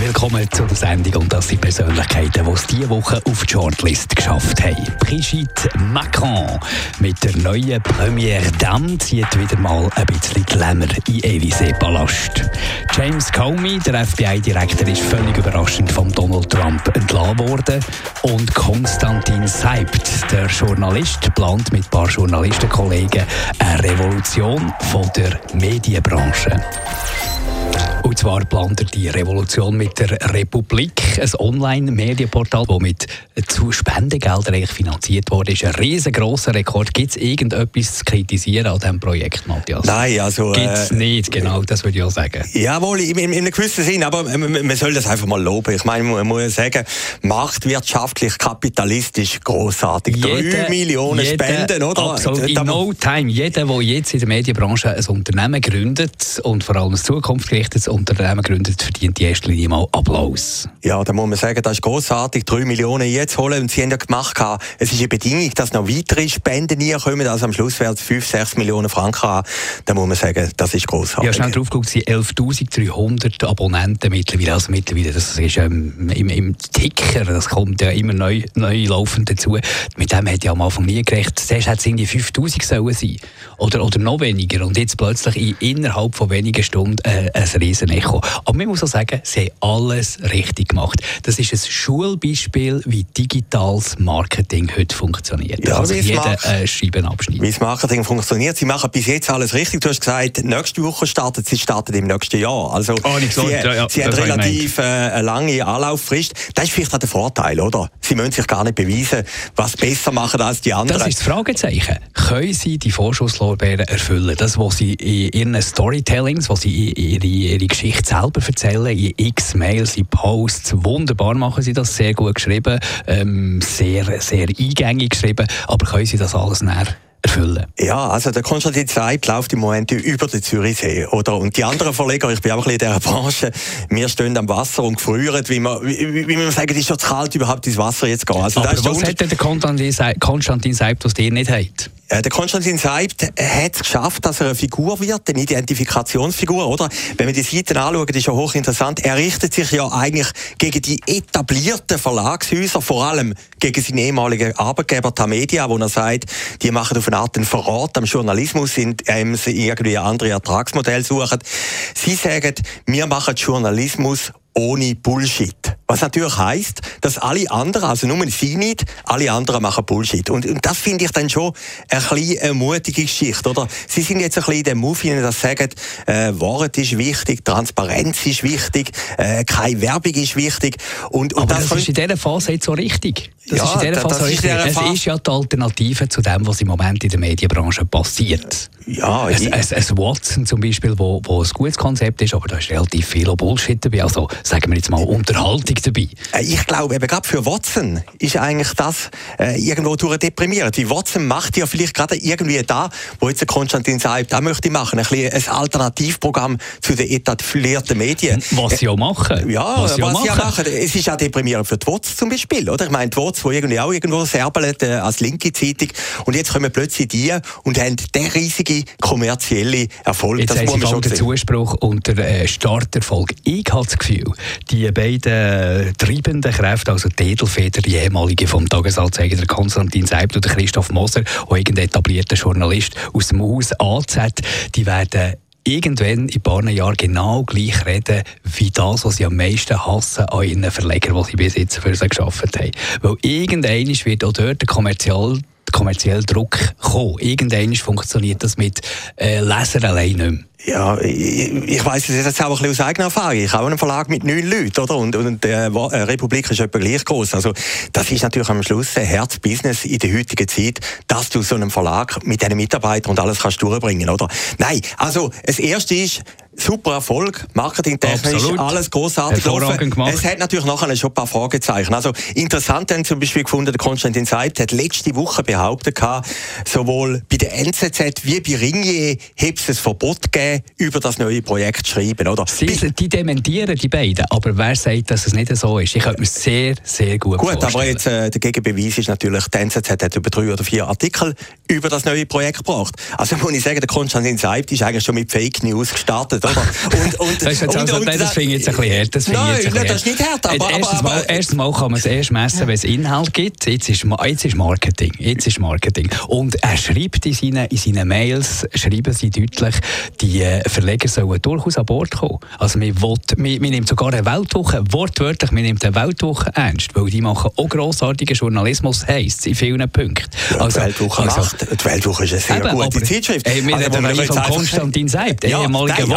Willkommen zu der Sendung und das sind Persönlichkeiten, die es diese Woche auf die Shortlist geschafft haben. Brigitte Macron mit der neuen Première Dame zieht wieder mal ein bisschen Glamour in Élysée-Palast. James Comey, der FBI-Direktor, ist völlig überraschend von Donald Trump entlassen worden. Und Konstantin Seibt, der Journalist, plant mit ein paar Journalistenkollegen eine Revolution von der Medienbranche. Und zwar plant er die Revolution mit der Republik, ein Online-Medienportal, das mit zu Spendengeldern finanziert wurde. ist ein riesengroßer Rekord. Gibt es irgendetwas zu kritisieren an diesem Projekt, Matthias? Nein, also... Gibt es äh, nicht, genau, das würde ich auch sagen. Jawohl, in, in, in einem gewissen Sinn, aber man soll das einfach mal loben. Ich meine, man muss sagen, marktwirtschaftlich, kapitalistisch großartig. Drei Millionen jeder, Spenden, oder? Absolut, in no time. Jeder, der jetzt in der Medienbranche ein Unternehmen gründet und vor allem ein zukunftsgerichtetes Unternehmen gründet, verdient in erster Linie mal Applaus. Ja, da muss man sagen, das ist großartig. Drei Millionen jetzt holen. Und sie haben ja gemacht, es ist eine Bedingung, dass noch weitere Spenden kommen. Also am Schluss werden es 5, 6 Millionen Franken haben. Da muss man sagen, das ist großartig. Ja, schnell drauf geguckt, es sind 11.300 Abonnenten mittlerweile. Also mittlerweile, das ist ähm, im, im Ticker, das kommt ja immer neu, neu laufend dazu. Mit dem hätte ich am Anfang nie gerechnet. Zuerst hätte es irgendwie 5'000 sollen sein. Oder, oder noch weniger. Und jetzt plötzlich in, innerhalb von wenigen Stunden äh, ein riesen Echo. Aber man muss auch sagen, sie haben alles richtig gemacht. Das ist ein Schulbeispiel, wie digitales Marketing heute funktioniert. Ja, also jeder äh, Schreiben abschneidet. Wie das Marketing funktioniert. Sie machen bis jetzt alles richtig. Du hast gesagt, nächste Woche startet sie startet im nächsten Jahr. Also oh, sie, so, ja, ja, sie haben relativ äh, eine lange Anlauffrist. Das ist vielleicht auch der Vorteil, oder? Sie müssen sich gar nicht beweisen, was besser machen als die anderen. Das ist das Fragezeichen. Können Sie die Vorschusslorbeeren erfüllen? Das, was Sie in Ihren Storytellings, was Sie in ihre, ihre Geschichte selber erzählen, in x Mails, in Posts, wunderbar machen Sie das, sehr gut geschrieben, ähm, sehr, sehr eingängig geschrieben, aber können Sie das alles näher erfüllen? Ja, also der Konstantin Zeit läuft im Moment über den Zürichsee, oder? Und die anderen Verleger, ich bin auch ein bisschen in dieser Branche, wir stehen am Wasser und gefrieren, wie man, wie, wie man sagen, es ist schon zu kalt, überhaupt ins Wasser jetzt gehen. Also, Aber was hat denn der Konstantin Seib, was ihr nicht habt? Äh, der Konstantin Seibt hat es geschafft, dass er eine Figur wird, eine Identifikationsfigur, oder? Wenn man die Seiten anschaut, ist ja hochinteressant. Er richtet sich ja eigentlich gegen die etablierten Verlagshäuser, vor allem gegen seinen ehemaligen Arbeitgeber Tamedia, wo er sagt, die machen auf eine Art einen Verrat am Journalismus, indem sie irgendwie andere Ertragsmodelle suchen. Sie sagen, wir machen Journalismus ohne Bullshit. Was natürlich heisst, dass alle anderen, also nur sie nicht, alle anderen machen Bullshit. Und, und das finde ich dann schon ein bisschen eine mutige Geschichte, oder? Sie sind jetzt ein bisschen in dem Move, dass sie sagen, äh, Wahrheit ist wichtig, Transparenz ist wichtig, äh, keine Werbung ist wichtig. Und, und Aber das, das ist in dieser Phase jetzt so richtig. Das ja, ist in dieser Phase so richtig. Es ist ja die Alternative zu dem, was im Moment in der Medienbranche passiert. Ja, ein, ein, ein Watson zum Beispiel, wo, wo ein gutes Konzept ist, aber da ist relativ viel Bullshit dabei. Also sagen wir jetzt mal Unterhaltung dabei. Äh, ich glaube eben gerade für Watson ist eigentlich das äh, irgendwo durch deprimierend. Wie Watson macht ja vielleicht gerade irgendwie da, wo jetzt Konstantin sagt, da möchte ich machen, ein, bisschen ein Alternativprogramm zu den etablierten Medien. Was sie auch machen. Ja, was sie, was auch, machen. machen. Es ist auch deprimierend für die Watson zum Beispiel, oder? Ich meine, die Watson, die irgendwie auch irgendwo serbeln äh, als linke Zeitung und jetzt kommen plötzlich die und haben den riesigen kommerziellen Erfolg. Jetzt das muss man schon den Zuspruch und der äh, Starterfolg. Ich habe das Gefühl, die beiden treibenden Kräfte, also die Edelfeder, die ehemalige vom Tagesanzeiger, der Konstantin Seibt und der Christoph Moser, auch irgendein etablierter Journalist aus dem Haus AZ, die werden irgendwann in ein paar Jahren genau gleich reden, wie das, was sie am meisten hassen an ihren Verlegern, die sie bis jetzt für sie geschaffen haben. Weil irgendwann wird auch dort der kommerzielle kommerzielle Druck kommen. Irgendwann funktioniert das mit äh, Lesern allein nicht mehr. Ja, ich, ich weiss es jetzt auch ein bisschen aus eigener Erfahrung. Ich habe einen Verlag mit neun Leuten, oder? Und, und äh, die Republik ist etwa gleich groß. Also, das ist natürlich am Schluss ein Herzbusiness in der heutigen Zeit, dass du so einen Verlag mit diesen Mitarbeitern und alles kannst durchbringen, oder? Nein, also, das erste ist, super Erfolg, marketingtechnisch, alles großartig Hervorragend gemacht. Es hat natürlich nachher schon ein paar Fragezeichen. Also interessant haben zum Beispiel gefunden, der Konstantin Seibt hat letzte Woche behauptet, sowohl bei der NZZ wie bei Ringier hätte es ein Verbot gegeben, über das neue Projekt schreiben, oder? Sie, die dementieren die beiden, aber wer sagt, dass es nicht so ist? Ich könnte mir sehr, sehr gut, Gut, vorstellen. aber jetzt äh, der Gegenbeweis ist natürlich, die NZZ hat über drei oder vier Artikel über das neue Projekt gebracht. Also muss ich sagen, der Konstantin Seibt ist eigentlich schon mit Fake News gestartet, oder? Und, und, das, also, und, das finde ich jetzt ein bisschen hart. Das nein, jetzt nein, das ist nicht hart. Aber, erstens, aber, mal, erstens mal kann man es erst messen, wenn es Inhalt gibt. Jetzt ist, jetzt ist Marketing. Jetzt ist Marketing. Und er schreibt in seinen, in seinen Mails, schreiben sie deutlich, die äh, Verleger sollen durchaus an Bord kommen. Also wir, will, nehmen sogar eine Weltwoche, wortwörtlich, wir nehmen eine Weltwoche ernst, weil die machen auch grossartigen Journalismus, heisst in vielen Punkten. Ja, also, die Weltwoche also, macht, die Weltwoche ist eine sehr eben, gute Zeitschrift. Ey, wir also, reden also, von Konstantin Seibt, ja, ehemaliger also,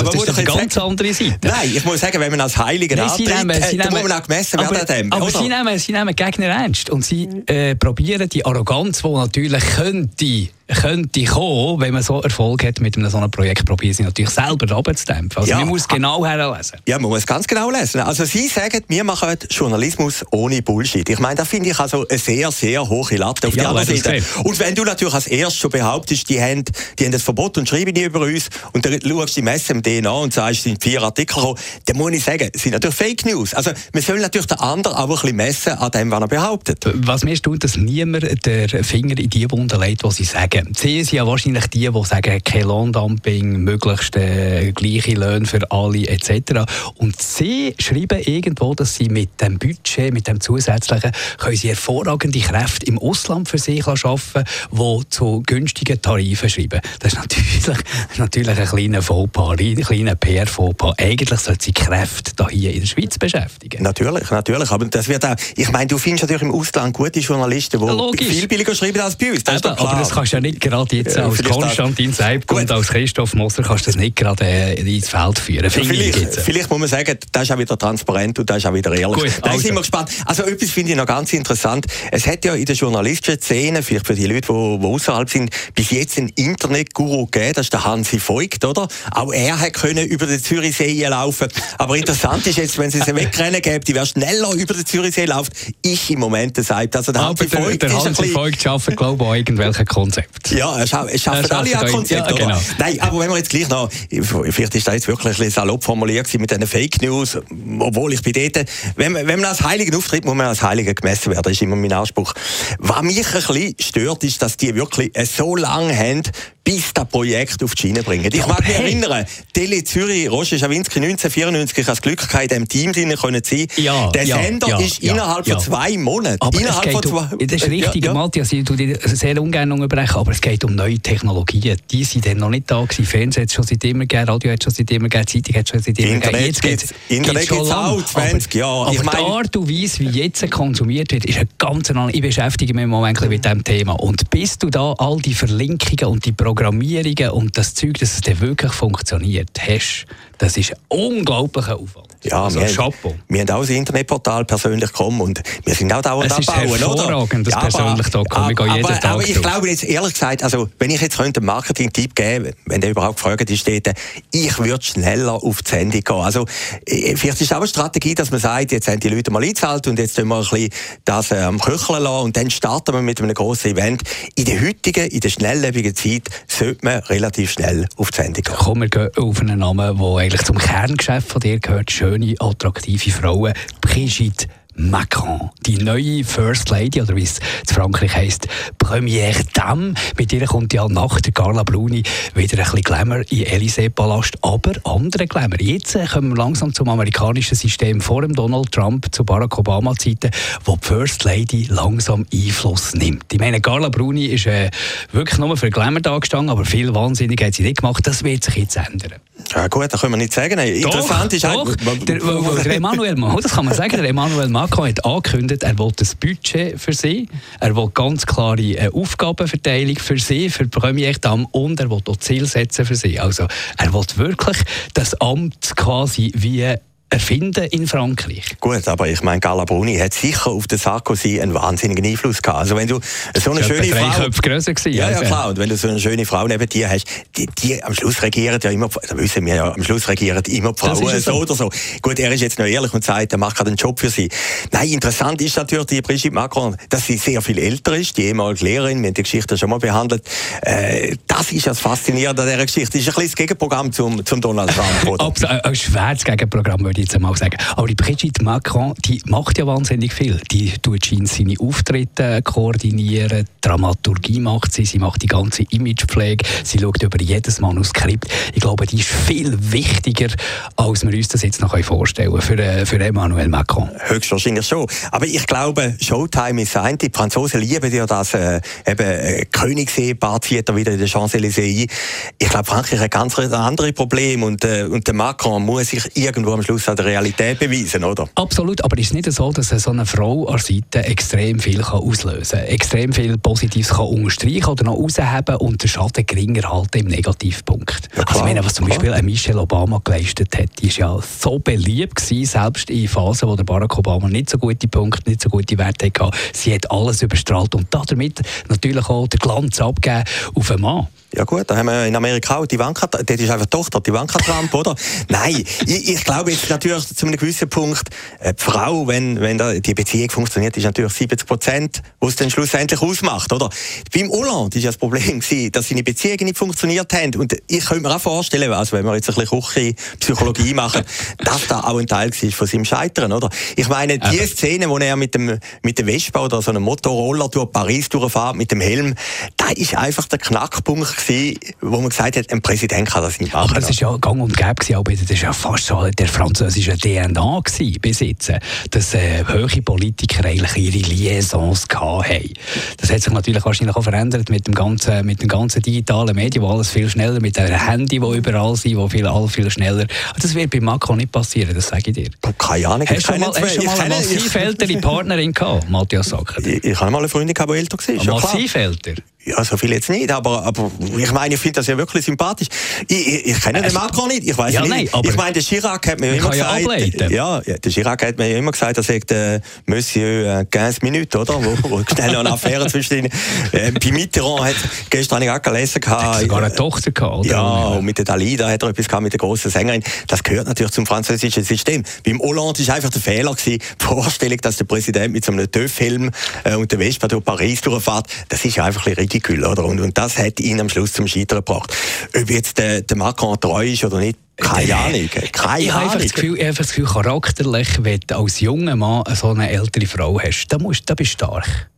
aber das ist eine ganz sagen, andere Seite. Nein, ich muss sagen, wenn man als Heiliger Nein, antritt, nehmen, äh, nehmen, muss man auch gemessen werden an dem. Aber sie nehmen, sie nehmen Gegner ernst und sie äh, probieren die Arroganz, die natürlich könnte könnte kommen, wenn man so Erfolg hat mit einem so einem Projekt, probieren sie natürlich selber runterzudämpfen. Also Ja. man muss genau herlesen. Ja, man muss ganz genau lesen. Also Sie sagen, wir machen Journalismus ohne Bullshit. Ich meine, da finde ich also eine sehr, sehr hohe Latte auf Ja, die andere Seite. Und wenn du natürlich als erstes schon behauptest, die haben, die haben das Verbot und schreiben die über uns und dann schaust du die Messe im DNA und sagst, es sind vier Artikel gekommen, dann muss ich sagen, es sind natürlich Fake News. Also wir sollen natürlich den anderen auch ein bisschen messen an dem, was er behauptet. Was mir staunt, dass niemand den Finger in die Wunde legt, was sie sagen. Sie sind ja wahrscheinlich die, die sagen, kein Lohndumping, möglichst äh, gleiche Löhne für alle etc. Und sie schreiben irgendwo, dass sie mit dem Budget, mit dem zusätzlichen, können sie hervorragende Kräfte im Ausland für sich schaffen, die zu günstigen Tarifen schreiben. Das ist natürlich, natürlich ein kleiner Fauxpas, ein kleiner PR-Fauxpas. Eigentlich sollten sie Kräfte da hier in der Schweiz beschäftigen. Natürlich, natürlich. Aber das wird auch, ich meine, du findest natürlich im Ausland gute Journalisten, die Ja, viel billiger schreiben als bei uns. Das Eben, aber das kannst du ja nicht gerade jetzt Ja, als Konstantin Seib und als Christoph Moser kannst du das nicht gerade äh, ins Feld führen. Finde ich Vielleicht, jetzt. vielleicht muss man sagen, das ist auch wieder transparent und das ist auch wieder ehrlich. Gut, da also. sind wir gespannt. Also etwas finde ich noch ganz interessant. Es hat ja in der journalistischen Szene, vielleicht für die Leute, die, die außerhalb sind, bis jetzt einen Internetguru gegeben, das ist der Hansi Voigt, oder? Auch er hat können über den Zürichsee laufen. Aber interessant ist jetzt, wenn es ein Wegrennen gäbe, die wer schneller über den Zürichsee läuft, ich im Moment sagt. Also der Aber Hansi der, Voigt der ein Hansi. Voigt arbeitet, glaube ich, an irgendwelchen Konzept. Ja, es scha es schaffen Er alle ein Konzept, ja, genau. Nein, aber wenn wir jetzt gleich noch, vielleicht ist das jetzt wirklich ein bisschen salopp formuliert mit diesen Fake News, obwohl ich bei dort, wenn, wenn man als Heiligen auftritt, muss man als Heiliger gemessen werden, das ist immer mein Anspruch. Was mich ein bisschen stört, ist, dass die wirklich äh, so lange haben, bis das Projekt auf die Schiene bringen. Ich mag mich hey. erinnern, Tele Zürich, Roger Schawinski 1994, ich habe das Glück gehabt, in diesem Team drin können sein. Ja, Der ja, Sender ja, ist ja, innerhalb ja. von zwei Monaten. Aber es innerhalb geht von um, zwei, das ist richtig, Ja, ja. Matthias, ich tue dir sehr ungern unterbrechen, aber es geht um neue Technologien. Die sind dann noch nicht da gewesen. Fernsehen hat es schon seit immer gegeben, Radio hat es schon seit immer gegeben, Zeitung hat es schon seit immer gegeben. Internet Jetzt gibt's- Internet schon gibt's lange. auch 20 Jahre. Aber, Ich aber mein- die Art und Weise, wie jetzt konsumiert wird, ist eine ganz andere. Ich beschäftige mich im Moment mit diesem Thema. Und bis du da all die Verlinkungen und die Programmierungen und das Zeug, dass es dann wirklich funktioniert, hast, das ist ein unglaublicher Aufwand. Ja, also, wir, Chapeau. wir haben auch ein Internetportal persönlich kommen und wir sind auch dauernd Es ist am Bauen, oder? hervorragend, das persönlich.com. Ich gehe jeden aber, Tag aber ich durch. glaube jetzt ehrlich gesagt, also wenn ich jetzt könnte einen Marketing-Tipp geben, wenn der überhaupt gefragt ist, steht, ich würde schneller auf die Sendung gehen. Also äh, vielleicht ist es auch eine Strategie, dass man sagt, jetzt haben die Leute mal eingezahlt und jetzt tun wir ein bisschen das am Köcheln lassen und dann starten wir mit einem grossen Event. In der heutigen, in der schnelllebigen Zeit sollte man relativ schnell auf die Sendung gehen. Komm, wir gehen auf einen Namen, der eigentlich zum Kerngeschäft von dir gehört. Schöne, attraktive Frauen. Brigitte Macron, die neue First Lady, oder wie es in Frankreich heisst, Première Dame. Mit ihr kommt ja nach der Carla Bruni wieder ein bisschen Glamour in Élysée-Palast, aber andere Glamour. Jetzt äh, kommen wir langsam zum amerikanischen System vor dem Donald Trump, zu Barack Obama-Zeiten, wo die First Lady langsam Einfluss nimmt. Ich meine, Carla Bruni ist äh, wirklich nur für Glamour da gestanden, aber viel Wahnsinnig hat sie nicht gemacht. Das wird sich jetzt ändern. Ja gut, das können wir nicht sagen. Interessant ist doch. halt... Der, der Emmanuel Macron, das kann man sagen, der Emmanuel Macron hat angekündigt, er will das Budget für sie, er will ganz klare äh, Aufgabenverteilung für sie, für die Premiere Dame und er will auch Ziel setzen für sie. Also er will wirklich das Amt quasi wie erfinden in Frankreich. Gut, aber ich meine, Carla Bruni hat sicher auf den Sarkozy einen wahnsinnigen Einfluss gehabt. Also wenn du so eine schöne Frau... grösser gewesen, ja, ja, klar. Und wenn du so eine schöne Frau neben dir hast, die, die am Schluss regieren ja immer, da wissen wir ja, am Schluss regieren immer die Frauen so. so oder so. Gut, er ist jetzt noch ehrlich und sagt, er macht einen Job für sie. Nein, interessant ist natürlich die Brigitte Macron, dass sie sehr viel älter ist, die ehemalige Lehrerin, wir haben die Geschichte schon mal behandelt. Äh, das ist das Faszinierende an dieser Geschichte. Das ist ein bisschen das Gegenprogramm zum, zum Donald Trump, oder? Absolut, ein schweres Gegenprogramm, würde ich jetzt einmal sagen. Aber die Brigitte Macron, die macht ja wahnsinnig viel. Die tut seine Auftritte koordinieren, Dramaturgie macht sie, sie macht die ganze Imagepflege, sie schaut über jedes Manuskript. Ich glaube, die ist viel wichtiger, als wir uns das jetzt noch vorstellen für, äh, für Emmanuel Macron. Höchstwahrscheinlich schon. Aber ich glaube, Showtime ist ein. Die Franzosen lieben ja das äh, eben äh, Königsehepaar zieht er wieder in den Champs-Élysées. Ich glaube, Frankreich hat ganz andere Probleme und, äh, und der Macron muss sich irgendwo am Schluss an der Realität beweisen, oder? Absolut, aber es ist nicht so, dass so eine Frau an Seite extrem viel kann auslösen kann, extrem viel Positives kann unterstreichen oder noch rausheben und den Schaden geringer halten im Negativpunkt. Ja, also ich meine, was zum Beispiel Michelle Obama geleistet hat, die ist ja so beliebt gewesen, selbst in Phasen, wo der Barack Obama nicht so gute Punkte, nicht so gute Werte hatte. Sie hat alles überstrahlt und damit natürlich auch den Glanz abgeben auf einen Mann. Ja gut, da haben wir in Amerika auch die Ivanka, das ist einfach die Tochter, die Ivanka Trump, oder? Nein, ich, ich, glaube jetzt natürlich zu einem gewissen Punkt, äh, die Frau, wenn, wenn da die Beziehung funktioniert, ist natürlich 70 Prozent, was es dann schlussendlich ausmacht, oder? Beim Hollande ist ja das Problem dass seine Beziehungen nicht funktioniert haben und ich könnte mir auch vorstellen, also wenn wir jetzt ein bisschen Küche-Psychologie machen, dass da auch ein Teil war von seinem Scheitern, oder? Ich meine, die Aber. Szene, wo er mit dem, mit dem Vespa oder so einem Motorroller durch Paris durchfährt, mit dem Helm, da ist einfach der Knackpunkt gewesen, wo man gesagt hat, ein Präsident kann das nicht machen. Aber das ist ja gang und gäbe gewesen, aber das ist ja fast so der französische DNA gewesen, bis jetzt, dass äh, hohe Politiker eigentlich ihre Liaisons haben. Das hat sich natürlich wahrscheinlich auch verändert mit dem ganzen, mit dem ganzen digitalen Medien, wo alles viel schneller, mit den Handy, die überall sind, wo viel, alles viel schneller. Das wird bei Macron nicht passieren, das sage ich dir. Keine Ahnung. Hast du mal, hast du mal eine massiv ältere Partnerin gehabt, Matthias Sacker? Ich, ich habe mal eine Freundin gehabt, die älter war. Massiv älter? Ja, so viel jetzt nicht, aber, aber ich meine, ich finde das ja wirklich sympathisch. Ich, ich, ich kenne den Macron nicht, ich weiß ja, nicht. Nein, ich meine, der Chirac hat mir immer gesagt, ja, ja, der Chirac hat mir ja immer gesagt, er sagt äh, Monsieur äh, 15 Minuten, oder? Wo, wo schnell eine Affäre zwischen ihnen. Äh, bei Mitterrand hat gestern ich auch gelesen gehabt. sogar eine Tochter gehabt, oder? Ja, und mit der Dalida hat er etwas gehabt mit der großen Sängerin. Das gehört natürlich zum französischen System. Beim Hollande ist einfach der Fehler gewesen, die Vorstellung, dass der Präsident mit so einem TÜV-Film äh, und der Vespa durch Paris durchfährt, das ist ja einfach ein bisschen ridicule, oder? Und, und das hat ihn am Schluss zum Scheitern gebracht. Ob jetzt der, der Macron treu ist oder nicht, keine Ahnung. Keine ich habe einfach das Gefühl, einfach das Gefühl charakterlich, wenn du als junger Mann so eine ältere Frau hast, da, musst, da bist du stark.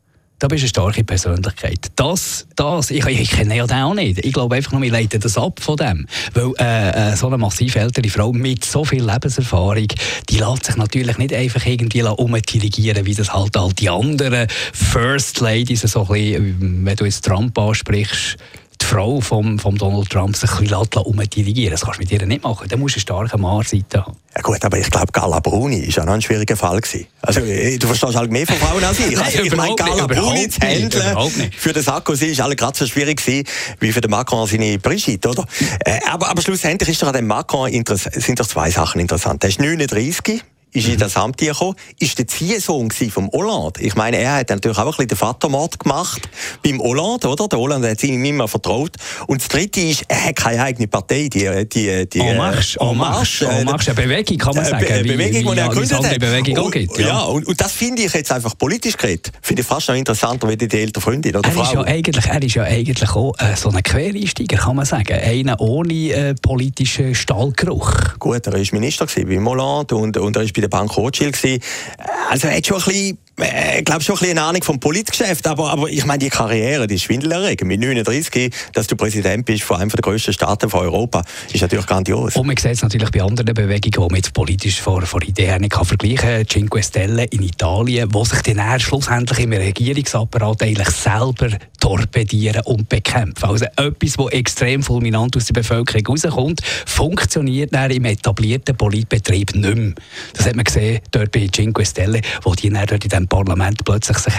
Da bist du eine starke Persönlichkeit. Das, das, ich, ich kenne ja den auch nicht. Ich glaube einfach nur, wir leiten das ab von dem. Weil äh, äh, so eine massiv ältere Frau mit so viel Lebenserfahrung, die lässt sich natürlich nicht einfach irgendwie umdirigieren, wie das halt all die anderen First Ladies, so ein bisschen, wenn du jetzt Trump ansprichst, Frau von vom Donald Trump sich ein bisschen umdirigieren Das kannst du mit ihr nicht machen. Da musst du eine starke Mannseite haben. Ja gut, aber ich glaube, Gala Bruni war ja noch ein schwieriger Fall. Gewesen. Also, äh, du verstehst halt mehr von Frauen als ich. Also, ich meine, Gala Bruni zu handeln für den Sarkozy war alle gerade so schwierig gewesen, wie für den Macron seine Brigitte, oder? Äh, aber, aber schlussendlich ist doch an dem Macron sind doch zwei Sachen interessant. Er ist 39, ist in das Amt gekommen, ist der Ziehsohn vom Hollande. Ich meine, er hat natürlich auch ein bisschen den Vatermord gemacht beim Hollande, oder? Der Hollande hat ihm immer vertraut. Und das Dritte ist, er hat keine eigene Partei, die, die, die En Marche. En Marche. En Marche, eine Bewegung, kann man sagen. Eine Bewegung, die er gegründet hat. Bewegung auch gibt, ja. ja und, und, das finde ich jetzt einfach politisch geredet. Finde ich fast noch interessanter, wie die ältere Freundin oder er Frau. Ist ja eigentlich, er ist ja eigentlich auch äh, so ein Quereinsteiger, kann man sagen. Einer ohne äh, politischen Stallgeruch. Gut, er war Minister beim Hollande und, und er war bei der Bank Rothschild gewesen. Also er hat schon ein bisschen äh, ich glaube schon ein bisschen eine Ahnung vom Politgeschäft, aber, aber ich meine, die Karriere, die ist schwindelerregend. Mit 39, dass du Präsident bist von einem der grössten Staaten von Europa, ist natürlich grandios. Und man sieht es natürlich bei anderen Bewegungen, die man jetzt politisch vor, vor Ideen nicht vergleichen kann. Cinque Stelle in Italien, wo sich dann schlussendlich im Regierungsapparat eigentlich selber torpedieren und bekämpfen. Also etwas, das extrem fulminant aus der Bevölkerung rauskommt, funktioniert dann im etablierten Politbetrieb nicht mehr. Das hat man gesehen dort bei Cinque Stelle, wo die dann dort in diesem Parlament plötzlich sich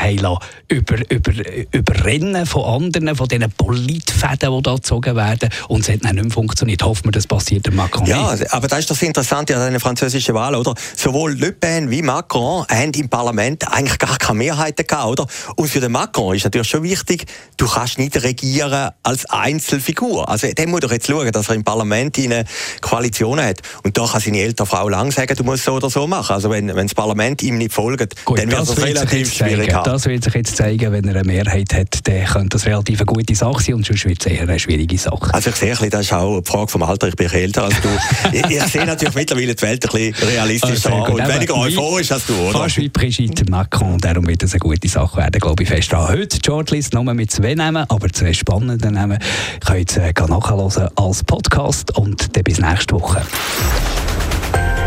über, über, überrennen von anderen, von diesen Politfäden, die da gezogen werden. Und es hat dann nicht mehr funktioniert. Hoffen wir, das passiert der Macron Ja, aber das ist das Interessante an den französischen Wahlen, oder? Sowohl Le Pen wie Macron haben im Parlament eigentlich gar keine Mehrheiten gehabt, oder? Und für den Macron ist natürlich schon wichtig, du kannst nicht regieren als Einzelfigur. Also, der muss doch jetzt schauen, dass er im Parlament eine Koalition hat. Und da kann seine ältere Frau lang sagen, du musst so oder so machen. Also, wenn, wenn das Parlament ihm nicht folgt, Gut, dann wird es relativ schwierig haben. Das wird sich jetzt zeigen, wenn er eine Mehrheit hat, dann könnte das relativ eine gute Sache sein und sonst wird es eher eine schwierige Sache. Also, ich sehe, das ist auch eine Frage vom Alter. Ich bin älter als du. ich, ich sehe natürlich mittlerweile die Welt ein bisschen realistischer oh, und weniger euphorisch als du, oder? Fast wie Brigitte Macron. Darum wird es eine gute Sache werden, glaube ich, fest dran. Heute die Shortlist nur mit zwei Namen, aber zwei spannenden Namen. Könnt ihr äh, nachhören als Podcast und dann bis nächste Woche.